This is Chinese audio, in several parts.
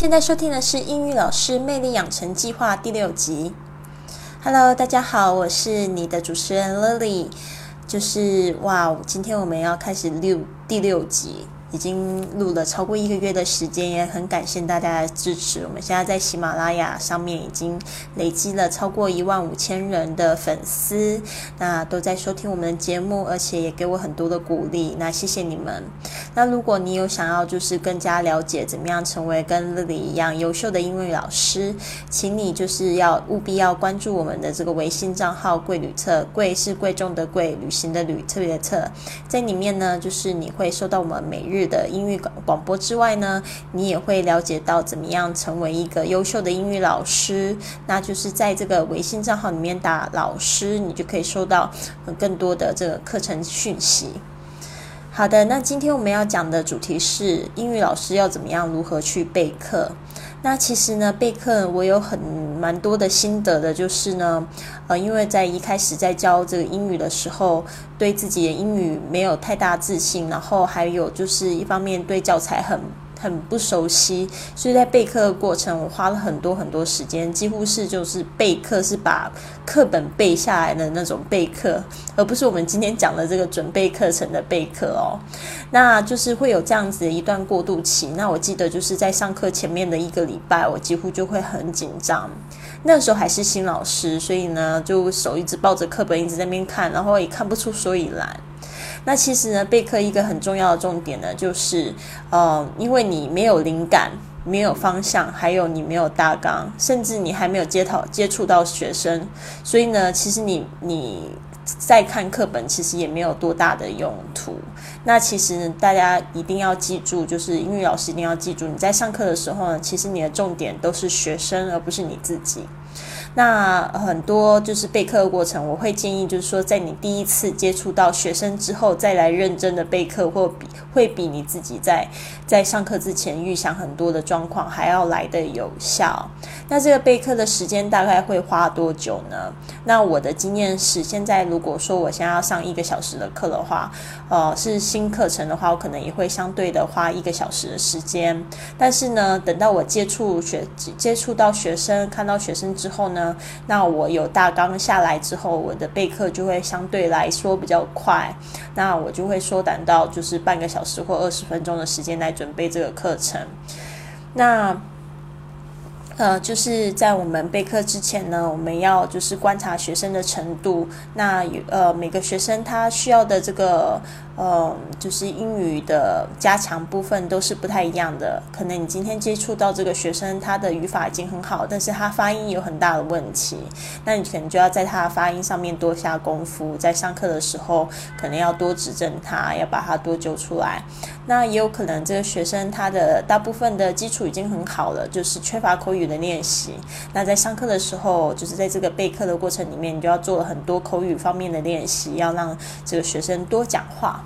现在收听的是英语老师魅力养成计划第六集。Hello，大家好，我是你的主持人 Lily。就是哇，今天我们要开始六第六集。已经录了超过一个月的时间，也很感谢大家的支持。我们现在在喜马拉雅上面已经累积了超过一万五千人的粉丝，那都在收听我们的节目，而且也给我很多的鼓励。那谢谢你们。那如果你有想要就是更加了解怎么样成为跟乐里一样优秀的英语老师，请你就是要务必要关注我们的这个微信账号“贵旅特”，贵是贵重的贵，旅行的旅，特别的特，在里面呢，就是你会收到我们每日。的英语广广播之外呢，你也会了解到怎么样成为一个优秀的英语老师。那就是在这个微信账号里面打“老师”，你就可以收到更多的这个课程讯息。好的，那今天我们要讲的主题是英语老师要怎么样如何去备课。那其实呢，备课我有很蛮多的心得的，就是呢，呃，因为在一开始在教这个英语的时候，对自己的英语没有太大自信，然后还有就是一方面对教材很。很不熟悉，所以在备课的过程，我花了很多很多时间，几乎是就是备课，是把课本背下来的那种备课，而不是我们今天讲的这个准备课程的备课哦。那就是会有这样子的一段过渡期。那我记得就是在上课前面的一个礼拜，我几乎就会很紧张。那时候还是新老师，所以呢，就手一直抱着课本一直在那边看，然后也看不出所以然。那其实呢，备课一个很重要的重点呢，就是，呃，因为你没有灵感、没有方向，还有你没有大纲，甚至你还没有接讨接触到学生，所以呢，其实你你在看课本，其实也没有多大的用途。那其实大家一定要记住，就是英语老师一定要记住，你在上课的时候呢，其实你的重点都是学生，而不是你自己。那很多就是备课的过程，我会建议就是说，在你第一次接触到学生之后，再来认真的备课，或比会比你自己在在上课之前预想很多的状况还要来的有效。那这个备课的时间大概会花多久呢？那我的经验是，现在如果说我现在要上一个小时的课的话，呃，是新课程的话，我可能也会相对的花一个小时的时间。但是呢，等到我接触学接触到学生，看到学生之后呢？那我有大纲下来之后，我的备课就会相对来说比较快。那我就会缩短到就是半个小时或二十分钟的时间来准备这个课程。那呃，就是在我们备课之前呢，我们要就是观察学生的程度。那呃，每个学生他需要的这个。嗯，就是英语的加强部分都是不太一样的。可能你今天接触到这个学生，他的语法已经很好，但是他发音有很大的问题，那你可能就要在他的发音上面多下功夫，在上课的时候可能要多指正他，要把他多揪出来。那也有可能这个学生他的大部分的基础已经很好了，就是缺乏口语的练习。那在上课的时候，就是在这个备课的过程里面，你就要做了很多口语方面的练习，要让这个学生多讲话。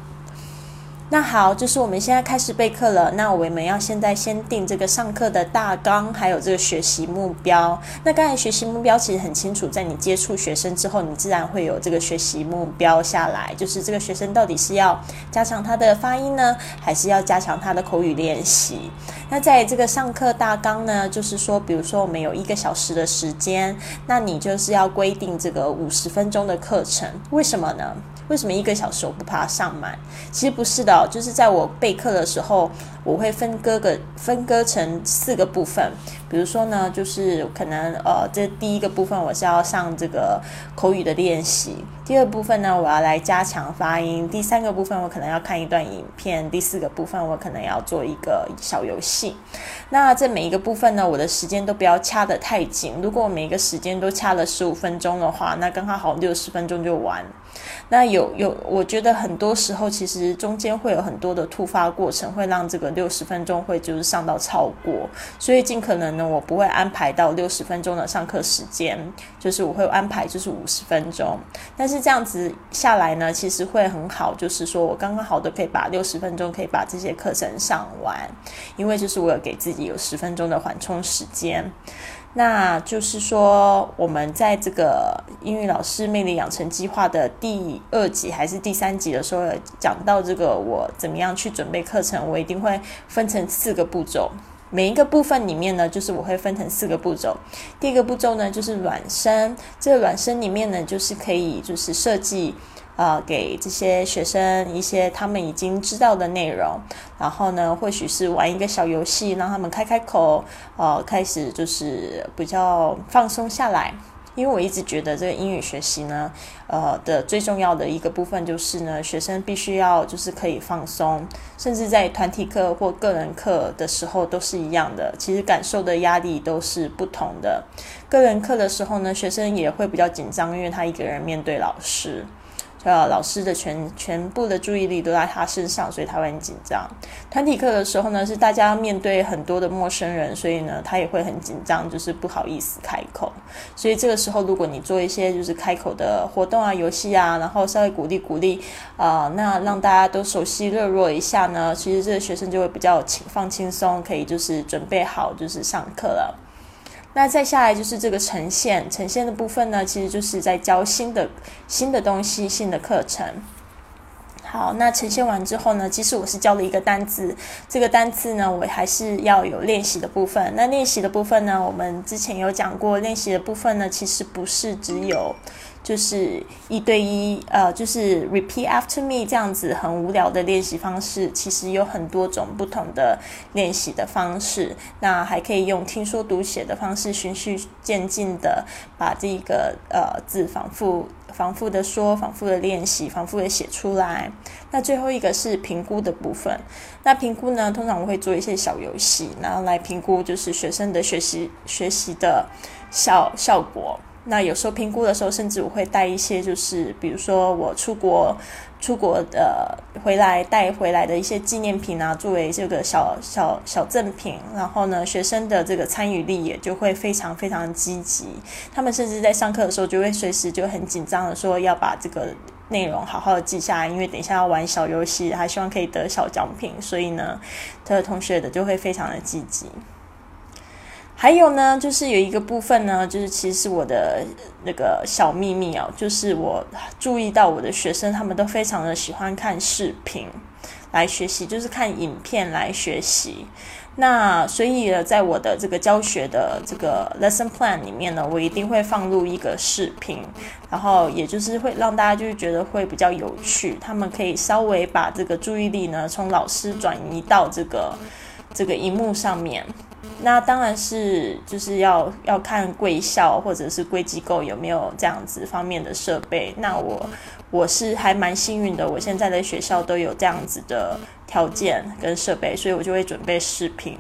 那好，就是我们现在开始备课了。那我们要现在先定这个上课的大纲，还有这个学习目标。那刚才学习目标其实很清楚，在你接触学生之后，你自然会有这个学习目标下来，就是这个学生到底是要加强他的发音呢，还是要加强他的口语练习？那在这个上课大纲呢，就是说，比如说我们有一个小时的时间，那你就是要规定这个五十分钟的课程。为什么呢？为什么一个小时我不怕上满？其实不是的，就是在我备课的时候，我会分割个分割成四个部分。比如说呢，就是可能呃，这第一个部分我是要上这个口语的练习，第二部分呢，我要来加强发音，第三个部分我可能要看一段影片，第四个部分我可能要做一个小游戏。那这每一个部分呢，我的时间都不要掐得太紧。如果我每一个时间都掐了十五分钟的话，那刚刚好六十分钟就完。那有有，我觉得很多时候其实中间会有很多的突发过程，会让这个六十分钟会就是上到超过，所以尽可能呢，我不会安排到六十分钟的上课时间，就是我会安排就是五十分钟。但是是这样子下来呢，其实会很好，就是说我刚刚好的可以把六十分钟可以把这些课程上完，因为就是我有给自己有十分钟的缓冲时间。那就是说，我们在这个英语老师魅力养成计划的第二集还是第三集的时候，讲到这个我怎么样去准备课程，我一定会分成四个步骤。每一个部分里面呢，就是我会分成四个步骤。第一个步骤呢，就是软身。这个软身里面呢，就是可以就是设计呃给这些学生一些他们已经知道的内容，然后呢，或许是玩一个小游戏，让他们开开口，呃，开始就是比较放松下来。因为我一直觉得这个英语学习呢，呃的最重要的一个部分就是呢，学生必须要就是可以放松，甚至在团体课或个人课的时候都是一样的。其实感受的压力都是不同的。个人课的时候呢，学生也会比较紧张，因为他一个人面对老师。呃，老师的全全部的注意力都在他身上，所以他会很紧张。团体课的时候呢，是大家面对很多的陌生人，所以呢，他也会很紧张，就是不好意思开口。所以这个时候，如果你做一些就是开口的活动啊、游戏啊，然后稍微鼓励鼓励，啊，那让大家都熟悉热络一下呢，其实这个学生就会比较轻放轻松，可以就是准备好就是上课了。那再下来就是这个呈现，呈现的部分呢，其实就是在教新的新的东西、新的课程。好，那呈现完之后呢，其实我是教了一个单字，这个单字呢，我还是要有练习的部分。那练习的部分呢，我们之前有讲过，练习的部分呢，其实不是只有。就是一对一，呃，就是 repeat after me 这样子很无聊的练习方式，其实有很多种不同的练习的方式。那还可以用听说读写的方式，循序渐进的把这个呃字反复、反复的说、反复的练习、反复的写出来。那最后一个是评估的部分。那评估呢，通常我会做一些小游戏，然后来评估就是学生的学习学习的效效果。那有时候评估的时候，甚至我会带一些，就是比如说我出国，出国的回来带回来的一些纪念品啊，作为这个小小小赠品。然后呢，学生的这个参与力也就会非常非常积极。他们甚至在上课的时候，就会随时就很紧张的说要把这个内容好好的记下来，因为等一下要玩小游戏，还希望可以得小奖品。所以呢，他的同学的就会非常的积极。还有呢，就是有一个部分呢，就是其实我的那个小秘密哦，就是我注意到我的学生他们都非常的喜欢看视频来学习，就是看影片来学习。那所以呢，在我的这个教学的这个 lesson plan 里面呢，我一定会放入一个视频，然后也就是会让大家就是觉得会比较有趣，他们可以稍微把这个注意力呢从老师转移到这个这个荧幕上面。那当然是就是要要看贵校或者是贵机构有没有这样子方面的设备。那我我是还蛮幸运的，我现在的学校都有这样子的条件跟设备，所以我就会准备视频。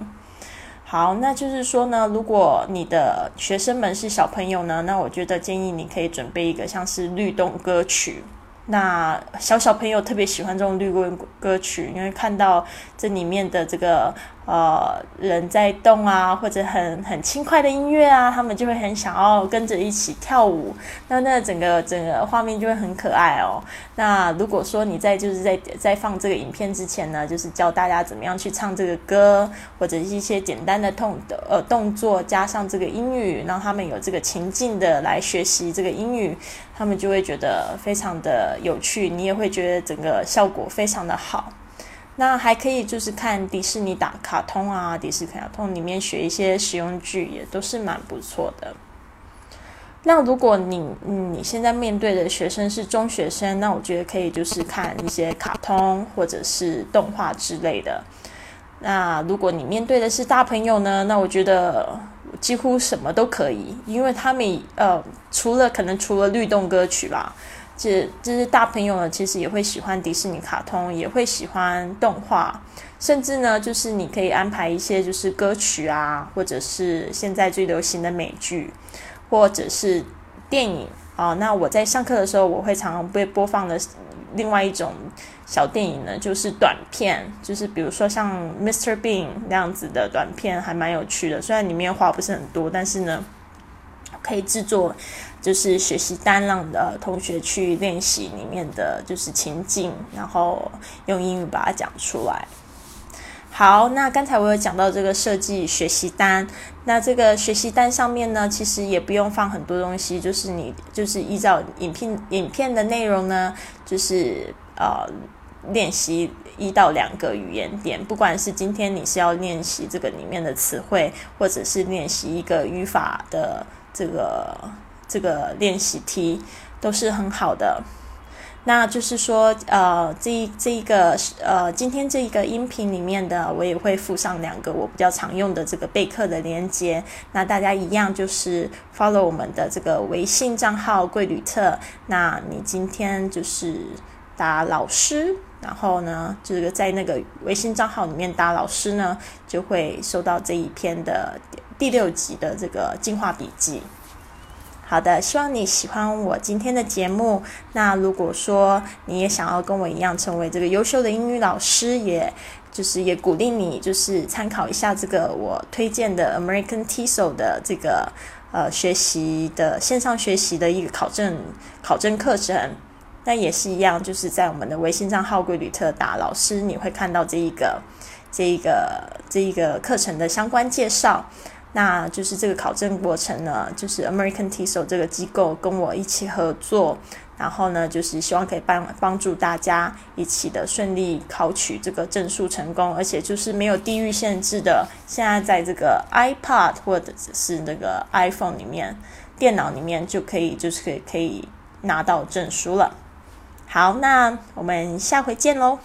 好，那就是说呢，如果你的学生们是小朋友呢，那我觉得建议你可以准备一个像是律动歌曲。那小小朋友特别喜欢这种律动歌曲，因为看到这里面的这个。呃，人在动啊，或者很很轻快的音乐啊，他们就会很想要跟着一起跳舞。那那整个整个画面就会很可爱哦。那如果说你在就是在在放这个影片之前呢，就是教大家怎么样去唱这个歌，或者一些简单的动的呃动作，加上这个英语，让他们有这个情境的来学习这个英语，他们就会觉得非常的有趣，你也会觉得整个效果非常的好。那还可以就是看迪士尼打卡通啊，迪士尼卡通里面学一些实用句也都是蛮不错的。那如果你你现在面对的学生是中学生，那我觉得可以就是看一些卡通或者是动画之类的。那如果你面对的是大朋友呢，那我觉得几乎什么都可以，因为他们呃除了可能除了律动歌曲吧。这就是大朋友呢，其实也会喜欢迪士尼卡通，也会喜欢动画，甚至呢，就是你可以安排一些就是歌曲啊，或者是现在最流行的美剧，或者是电影啊。那我在上课的时候，我会常常被播放的另外一种小电影呢，就是短片，就是比如说像 Mr. Bean 那样子的短片，还蛮有趣的。虽然里面话不是很多，但是呢，可以制作。就是学习单让的同学去练习里面的就是情境，然后用英语把它讲出来。好，那刚才我有讲到这个设计学习单，那这个学习单上面呢，其实也不用放很多东西，就是你就是依照影片影片的内容呢，就是呃练习一到两个语言点，不管是今天你是要练习这个里面的词汇，或者是练习一个语法的这个这个练习题，都是很好的。那就是说，呃，这这一个呃，今天这一个音频里面的，我也会附上两个我比较常用的这个备课的连接。那大家一样就是 follow 我们的这个微信账号“贵旅特”。那你今天就是打老师，然后呢，这个在那个微信账号里面打老师呢，就会收到这一篇的第六集的这个进化笔记。好的，希望你喜欢我今天的节目。那如果说你也想要跟我一样成为这个优秀的英语老师，也就是也鼓励你，就是参考一下这个我推荐的 American TESOL 的这个呃学习的线上学习的一个考证考证课程。那也是一样，就是在我们的微信账号“贵旅特达老师”，你会看到这一个这一个这一个课程的相关介绍。那就是这个考证过程呢，就是 American TESOL 这个机构跟我一起合作，然后呢，就是希望可以帮帮助大家一起的顺利考取这个证书成功，而且就是没有地域限制的，现在在这个 iPad 或者是那个 iPhone 里面，电脑里面就可以就是可以可以拿到证书了。好，那我们下回见喽。